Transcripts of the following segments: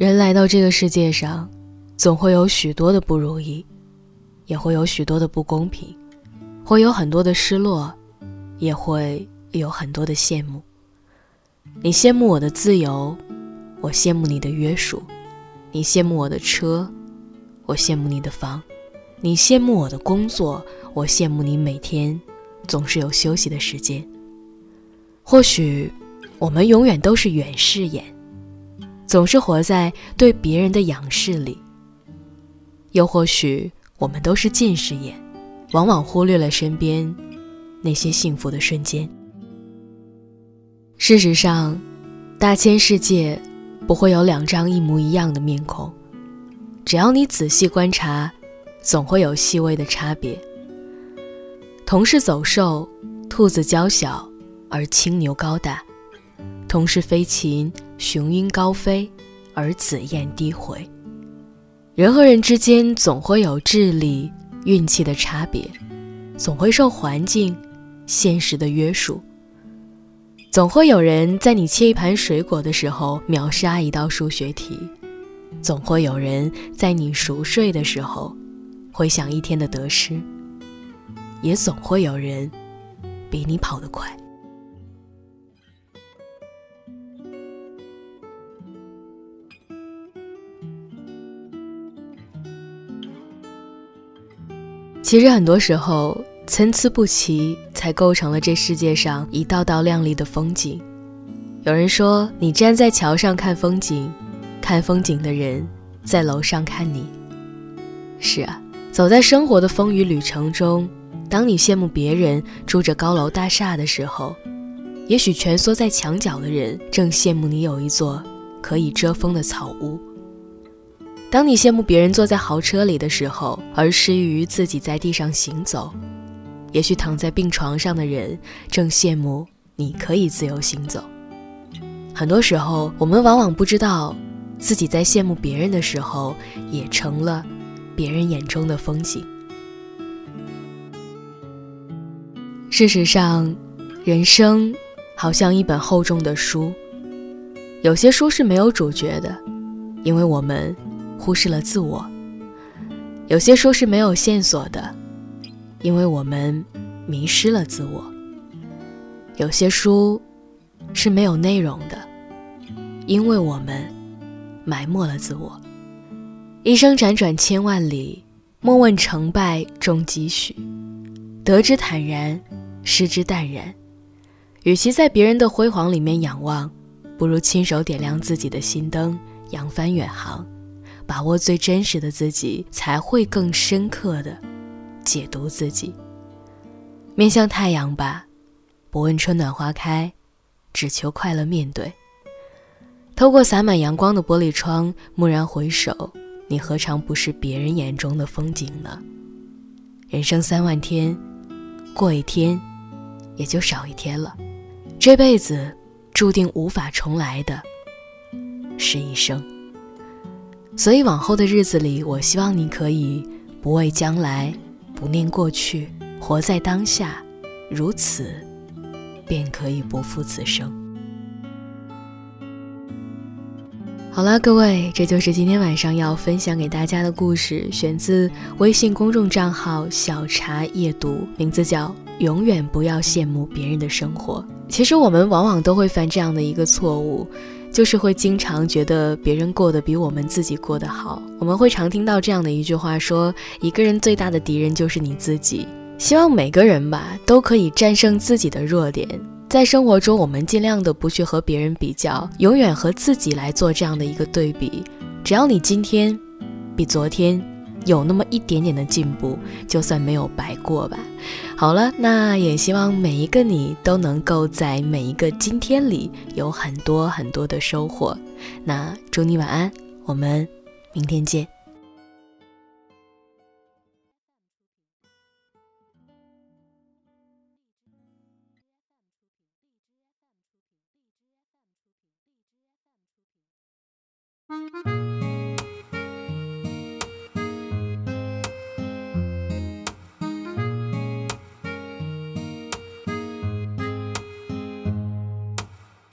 人来到这个世界上，总会有许多的不如意，也会有许多的不公平，会有很多的失落，也会有很多的羡慕。你羡慕我的自由，我羡慕你的约束；你羡慕我的车，我羡慕你的房；你羡慕我的工作，我羡慕你每天总是有休息的时间。或许，我们永远都是远视眼。总是活在对别人的仰视里，又或许我们都是近视眼，往往忽略了身边那些幸福的瞬间。事实上，大千世界不会有两张一模一样的面孔，只要你仔细观察，总会有细微的差别。同是走兽，兔子娇小，而青牛高大。同是飞禽，雄鹰高飞，而紫燕低回。人和人之间总会有智力、运气的差别，总会受环境、现实的约束。总会有人在你切一盘水果的时候秒杀一道数学题，总会有人在你熟睡的时候回想一天的得失，也总会有人比你跑得快。其实很多时候，参差不齐才构成了这世界上一道道亮丽的风景。有人说，你站在桥上看风景，看风景的人在楼上看你。是啊，走在生活的风雨旅程中，当你羡慕别人住着高楼大厦的时候，也许蜷缩在墙角的人正羡慕你有一座可以遮风的草屋。当你羡慕别人坐在豪车里的时候，而失于自己在地上行走，也许躺在病床上的人正羡慕你可以自由行走。很多时候，我们往往不知道自己在羡慕别人的时候，也成了别人眼中的风景。事实上，人生好像一本厚重的书，有些书是没有主角的，因为我们。忽视了自我，有些书是没有线索的，因为我们迷失了自我；有些书是没有内容的，因为我们埋没了自我。一生辗转千万里，莫问成败终几许，得之坦然，失之淡然。与其在别人的辉煌里面仰望，不如亲手点亮自己的心灯，扬帆远航。把握最真实的自己，才会更深刻的解读自己。面向太阳吧，不问春暖花开，只求快乐面对。透过洒满阳光的玻璃窗，蓦然回首，你何尝不是别人眼中的风景呢？人生三万天，过一天，也就少一天了。这辈子注定无法重来的，是一生。所以往后的日子里，我希望你可以不畏将来，不念过去，活在当下，如此，便可以不负此生。好了，各位，这就是今天晚上要分享给大家的故事，选自微信公众账号“小茶夜读”，名字叫《永远不要羡慕别人的生活》。其实我们往往都会犯这样的一个错误。就是会经常觉得别人过得比我们自己过得好。我们会常听到这样的一句话，说一个人最大的敌人就是你自己。希望每个人吧都可以战胜自己的弱点，在生活中我们尽量的不去和别人比较，永远和自己来做这样的一个对比。只要你今天比昨天。有那么一点点的进步就算没有白过吧。好了那也希望每一个你都能够在每一个今天里有很多很多的收获。那祝你晚安我们明天见。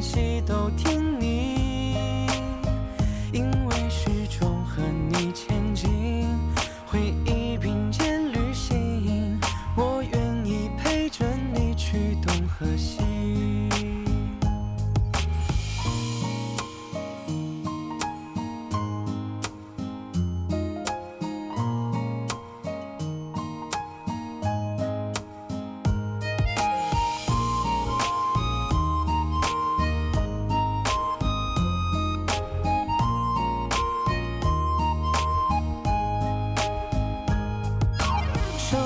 息，都听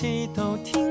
谁，都听